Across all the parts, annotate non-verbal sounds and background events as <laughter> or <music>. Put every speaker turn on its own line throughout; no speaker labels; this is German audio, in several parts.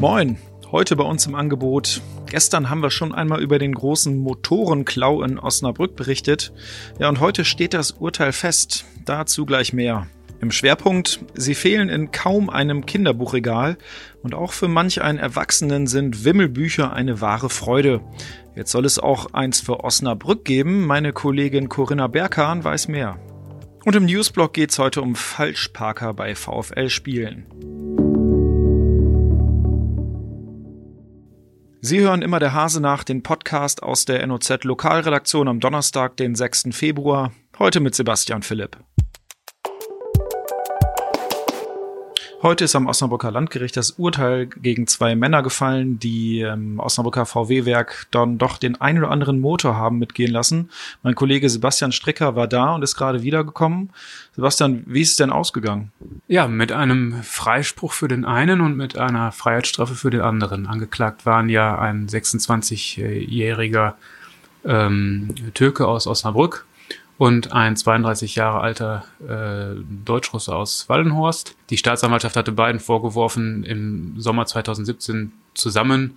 Moin, heute bei uns im Angebot. Gestern haben wir schon einmal über den großen Motorenklau in Osnabrück berichtet. Ja, und heute steht das Urteil fest. Dazu gleich mehr. Im Schwerpunkt, sie fehlen in kaum einem Kinderbuchregal und auch für manch einen Erwachsenen sind Wimmelbücher eine wahre Freude. Jetzt soll es auch eins für Osnabrück geben. Meine Kollegin Corinna Berghahn weiß mehr. Und im Newsblog geht's heute um Falschparker bei VfL-Spielen. Sie hören immer der Hase nach, den Podcast aus der NOZ Lokalredaktion am Donnerstag, den 6. Februar. Heute mit Sebastian Philipp. Heute ist am Osnabrücker Landgericht das Urteil gegen zwei Männer gefallen, die im ähm, Osnabrücker VW-Werk dann doch den ein oder anderen Motor haben mitgehen lassen. Mein Kollege Sebastian Stricker war da und ist gerade wiedergekommen. Sebastian, wie ist es denn ausgegangen?
Ja, mit einem Freispruch für den einen und mit einer Freiheitsstrafe für den anderen. Angeklagt waren ja ein 26-jähriger ähm, Türke aus Osnabrück und ein 32 Jahre alter äh, Deutschrusse aus Wallenhorst. Die Staatsanwaltschaft hatte beiden vorgeworfen, im Sommer 2017 zusammen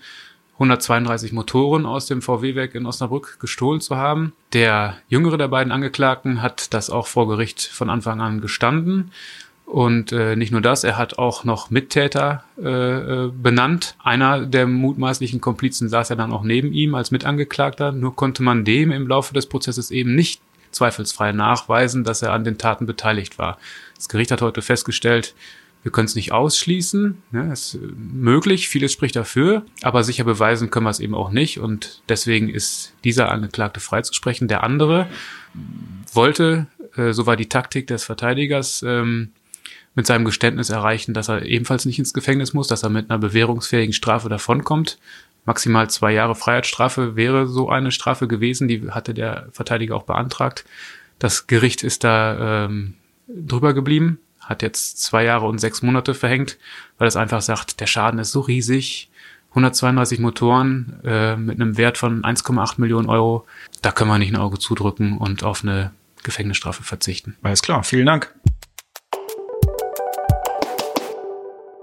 132 Motoren aus dem VW-Werk in Osnabrück gestohlen zu haben. Der jüngere der beiden Angeklagten hat das auch vor Gericht von Anfang an gestanden. Und äh, nicht nur das, er hat auch noch Mittäter äh, benannt. Einer der mutmaßlichen Komplizen saß ja dann auch neben ihm als Mitangeklagter. Nur konnte man dem im Laufe des Prozesses eben nicht zweifelsfrei nachweisen, dass er an den Taten beteiligt war. Das Gericht hat heute festgestellt, wir können es nicht ausschließen. Ne, es ist möglich, vieles spricht dafür, aber sicher beweisen können wir es eben auch nicht. Und deswegen ist dieser Angeklagte freizusprechen. Der andere wollte, äh, so war die Taktik des Verteidigers, ähm, mit seinem Geständnis erreichen, dass er ebenfalls nicht ins Gefängnis muss, dass er mit einer bewährungsfähigen Strafe davonkommt maximal zwei Jahre Freiheitsstrafe wäre so eine Strafe gewesen. Die hatte der Verteidiger auch beantragt. Das Gericht ist da ähm, drüber geblieben, hat jetzt zwei Jahre und sechs Monate verhängt, weil es einfach sagt, der Schaden ist so riesig. 132 Motoren äh, mit einem Wert von 1,8 Millionen Euro. Da können wir nicht ein Auge zudrücken und auf eine Gefängnisstrafe verzichten.
Alles klar, vielen Dank.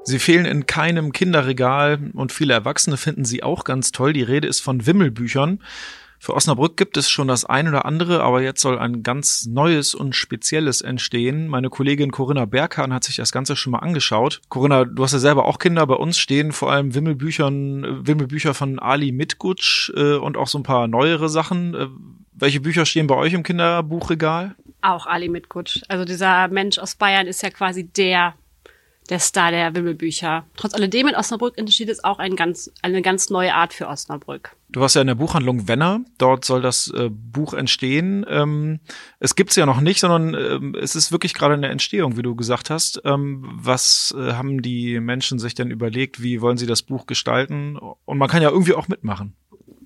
Sie fehlen in keinem Kinderregal und viele Erwachsene finden sie auch ganz toll. Die Rede ist von Wimmelbüchern. Für Osnabrück gibt es schon das ein oder andere, aber jetzt soll ein ganz neues und spezielles entstehen. Meine Kollegin Corinna Berghahn hat sich das Ganze schon mal angeschaut. Corinna, du hast ja selber auch Kinder. Bei uns stehen vor allem Wimmelbüchern, Wimmelbücher von Ali Mitgutsch äh, und auch so ein paar neuere Sachen. Äh, welche Bücher stehen bei euch im Kinderbuchregal?
Auch Ali Mitgutsch. Also dieser Mensch aus Bayern ist ja quasi der der Star der Wimmelbücher. Trotz alledem in Osnabrück entsteht es auch ein ganz, eine ganz neue Art für Osnabrück.
Du warst ja in der Buchhandlung Wenner, dort soll das äh, Buch entstehen. Ähm, es gibt's ja noch nicht, sondern ähm, es ist wirklich gerade in der Entstehung, wie du gesagt hast. Ähm, was äh, haben die Menschen sich denn überlegt? Wie wollen sie das Buch gestalten? Und man kann ja irgendwie auch mitmachen.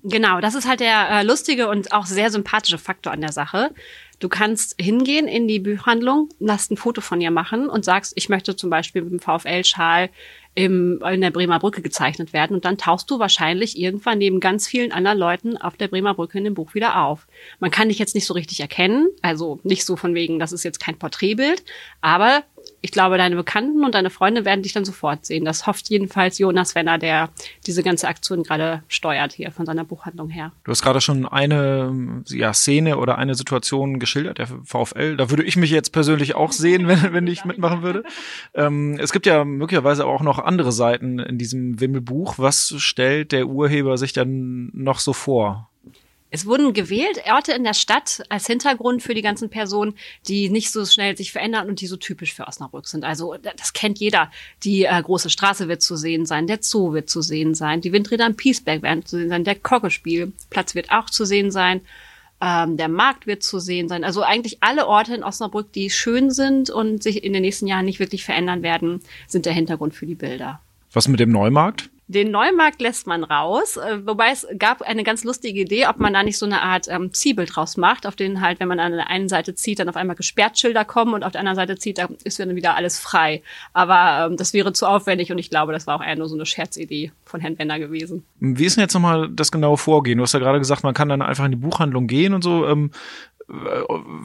Genau, das ist halt der äh, lustige und auch sehr sympathische Faktor an der Sache. Du kannst hingehen in die Buchhandlung, lass ein Foto von ihr machen und sagst, ich möchte zum Beispiel mit dem VfL-Schal im, in der Bremer Brücke gezeichnet werden. Und dann tauchst du wahrscheinlich irgendwann neben ganz vielen anderen Leuten auf der Bremer Brücke in dem Buch wieder auf. Man kann dich jetzt nicht so richtig erkennen, also nicht so von wegen, das ist jetzt kein Porträtbild, aber ich glaube, deine Bekannten und deine Freunde werden dich dann sofort sehen. Das hofft jedenfalls Jonas Wenner, der diese ganze Aktion gerade steuert hier von seiner Buchhandlung her.
Du hast gerade schon eine ja, Szene oder eine Situation geschildert, der VfL. Da würde ich mich jetzt persönlich auch <laughs> sehen, wenn, wenn ich mitmachen würde. Ähm, es gibt ja möglicherweise auch noch andere Seiten in diesem Wimmelbuch. Was stellt der Urheber sich dann noch so vor?
Es wurden gewählt Orte in der Stadt als Hintergrund für die ganzen Personen, die nicht so schnell sich verändern und die so typisch für Osnabrück sind. Also das kennt jeder. Die äh, große Straße wird zu sehen sein, der Zoo wird zu sehen sein, die Windräder am Piesberg werden zu sehen sein, der Koggespielplatz wird auch zu sehen sein. Ähm, der Markt wird zu sehen sein. Also eigentlich alle Orte in Osnabrück, die schön sind und sich in den nächsten Jahren nicht wirklich verändern werden, sind der Hintergrund für die Bilder.
Was mit dem Neumarkt?
Den Neumarkt lässt man raus, äh, wobei es gab eine ganz lustige Idee, ob man da nicht so eine Art ähm, Zielbild draus macht, auf denen halt, wenn man an der einen Seite zieht, dann auf einmal Gesperrtschilder kommen und auf der anderen Seite zieht, da ist dann wieder alles frei. Aber ähm, das wäre zu aufwendig und ich glaube, das war auch eher nur so eine Scherzidee von Herrn Benner gewesen.
Wie ist denn jetzt nochmal das genaue Vorgehen? Du hast ja gerade gesagt, man kann dann einfach in die Buchhandlung gehen und so. Ähm,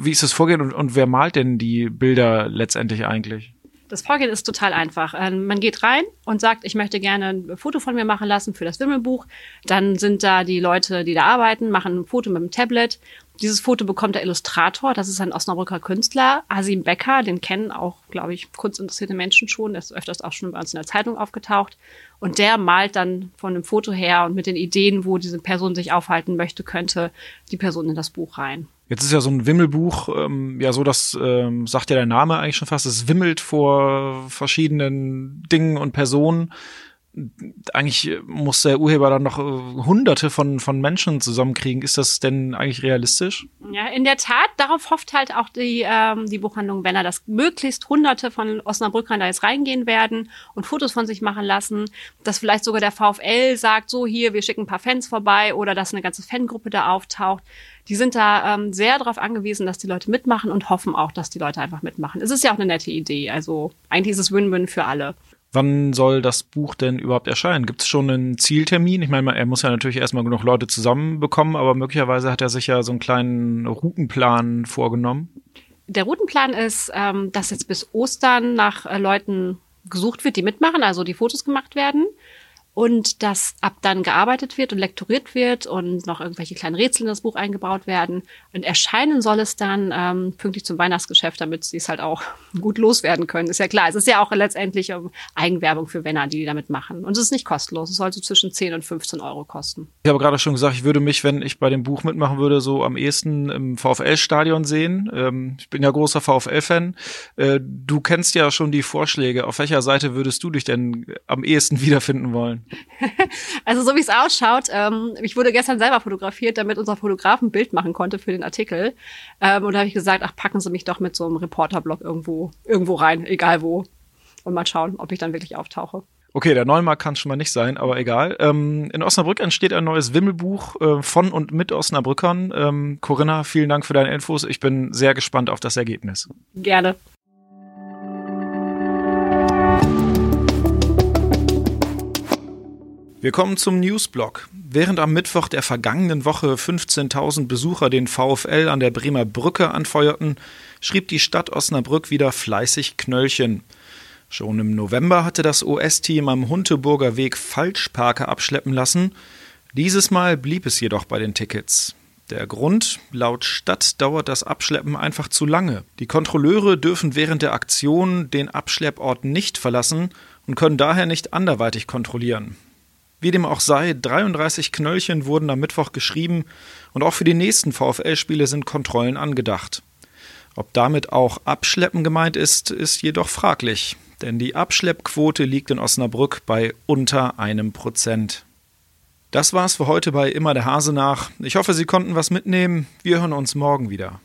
wie ist das Vorgehen und, und wer malt denn die Bilder letztendlich eigentlich?
Das Vorgehen ist total einfach. Ähm, man geht rein und sagt, ich möchte gerne ein Foto von mir machen lassen für das Wimmelbuch. Dann sind da die Leute, die da arbeiten, machen ein Foto mit dem Tablet. Dieses Foto bekommt der Illustrator, das ist ein Osnabrücker Künstler, Asim Becker, den kennen auch, glaube ich, kunstinteressierte Menschen schon, der ist öfters auch schon bei uns in der Zeitung aufgetaucht. Und der malt dann von dem Foto her und mit den Ideen, wo diese Person sich aufhalten möchte, könnte die Person in das Buch rein.
Jetzt ist ja so ein Wimmelbuch, ähm, ja so, das ähm, sagt ja der Name eigentlich schon fast, es wimmelt vor verschiedenen Dingen und Personen eigentlich muss der Urheber dann noch äh, hunderte von, von Menschen zusammenkriegen. Ist das denn eigentlich realistisch?
Ja, in der Tat. Darauf hofft halt auch die, ähm, die Buchhandlung Wenner, dass möglichst hunderte von Osnabrückern da jetzt reingehen werden und Fotos von sich machen lassen. Dass vielleicht sogar der VfL sagt, so hier, wir schicken ein paar Fans vorbei oder dass eine ganze Fangruppe da auftaucht. Die sind da ähm, sehr darauf angewiesen, dass die Leute mitmachen und hoffen auch, dass die Leute einfach mitmachen. Es ist ja auch eine nette Idee. Also eigentlich ist es Win-Win für alle.
Wann soll das Buch denn überhaupt erscheinen? Gibt es schon einen Zieltermin? Ich meine, er muss ja natürlich erstmal genug Leute zusammenbekommen, aber möglicherweise hat er sich ja so einen kleinen Routenplan vorgenommen.
Der Routenplan ist, ähm, dass jetzt bis Ostern nach äh, Leuten gesucht wird, die mitmachen, also die Fotos gemacht werden und dass ab dann gearbeitet wird und lektoriert wird und noch irgendwelche kleinen Rätsel in das Buch eingebaut werden. Und erscheinen soll es dann ähm, pünktlich zum Weihnachtsgeschäft, damit sie es halt auch <laughs> gut loswerden können. Ist ja klar, es ist ja auch letztendlich um, Eigenwerbung für Wenner, die, die damit machen. Und es ist nicht kostenlos, es soll so zwischen 10 und 15 Euro kosten.
Ich habe gerade schon gesagt, ich würde mich, wenn ich bei dem Buch mitmachen würde, so am ehesten im VfL-Stadion sehen. Ähm, ich bin ja großer VfL-Fan. Äh, du kennst ja schon die Vorschläge. Auf welcher Seite würdest du dich denn am ehesten wiederfinden wollen?
Also so wie es ausschaut, ähm, ich wurde gestern selber fotografiert, damit unser Fotograf ein Bild machen konnte für den Artikel. Ähm, und da habe ich gesagt, ach, packen Sie mich doch mit so einem Reporterblock irgendwo, irgendwo rein, egal wo. Und mal schauen, ob ich dann wirklich auftauche.
Okay, der Neumarkt kann schon mal nicht sein, aber egal. Ähm, in Osnabrück entsteht ein neues Wimmelbuch äh, von und mit Osnabrückern. Ähm, Corinna, vielen Dank für deine Infos. Ich bin sehr gespannt auf das Ergebnis.
Gerne.
Wir kommen zum Newsblock. Während am Mittwoch der vergangenen Woche 15.000 Besucher den VfL an der Bremer Brücke anfeuerten, schrieb die Stadt Osnabrück wieder fleißig Knöllchen. Schon im November hatte das OS-Team am Hunteburger Weg Falschparker abschleppen lassen. Dieses Mal blieb es jedoch bei den Tickets. Der Grund, laut Stadt dauert das Abschleppen einfach zu lange. Die Kontrolleure dürfen während der Aktion den Abschlepport nicht verlassen und können daher nicht anderweitig kontrollieren. Wie dem auch sei, 33 Knöllchen wurden am Mittwoch geschrieben und auch für die nächsten VfL-Spiele sind Kontrollen angedacht. Ob damit auch Abschleppen gemeint ist, ist jedoch fraglich, denn die Abschleppquote liegt in Osnabrück bei unter einem Prozent. Das war's für heute bei Immer der Hase nach. Ich hoffe, Sie konnten was mitnehmen. Wir hören uns morgen wieder.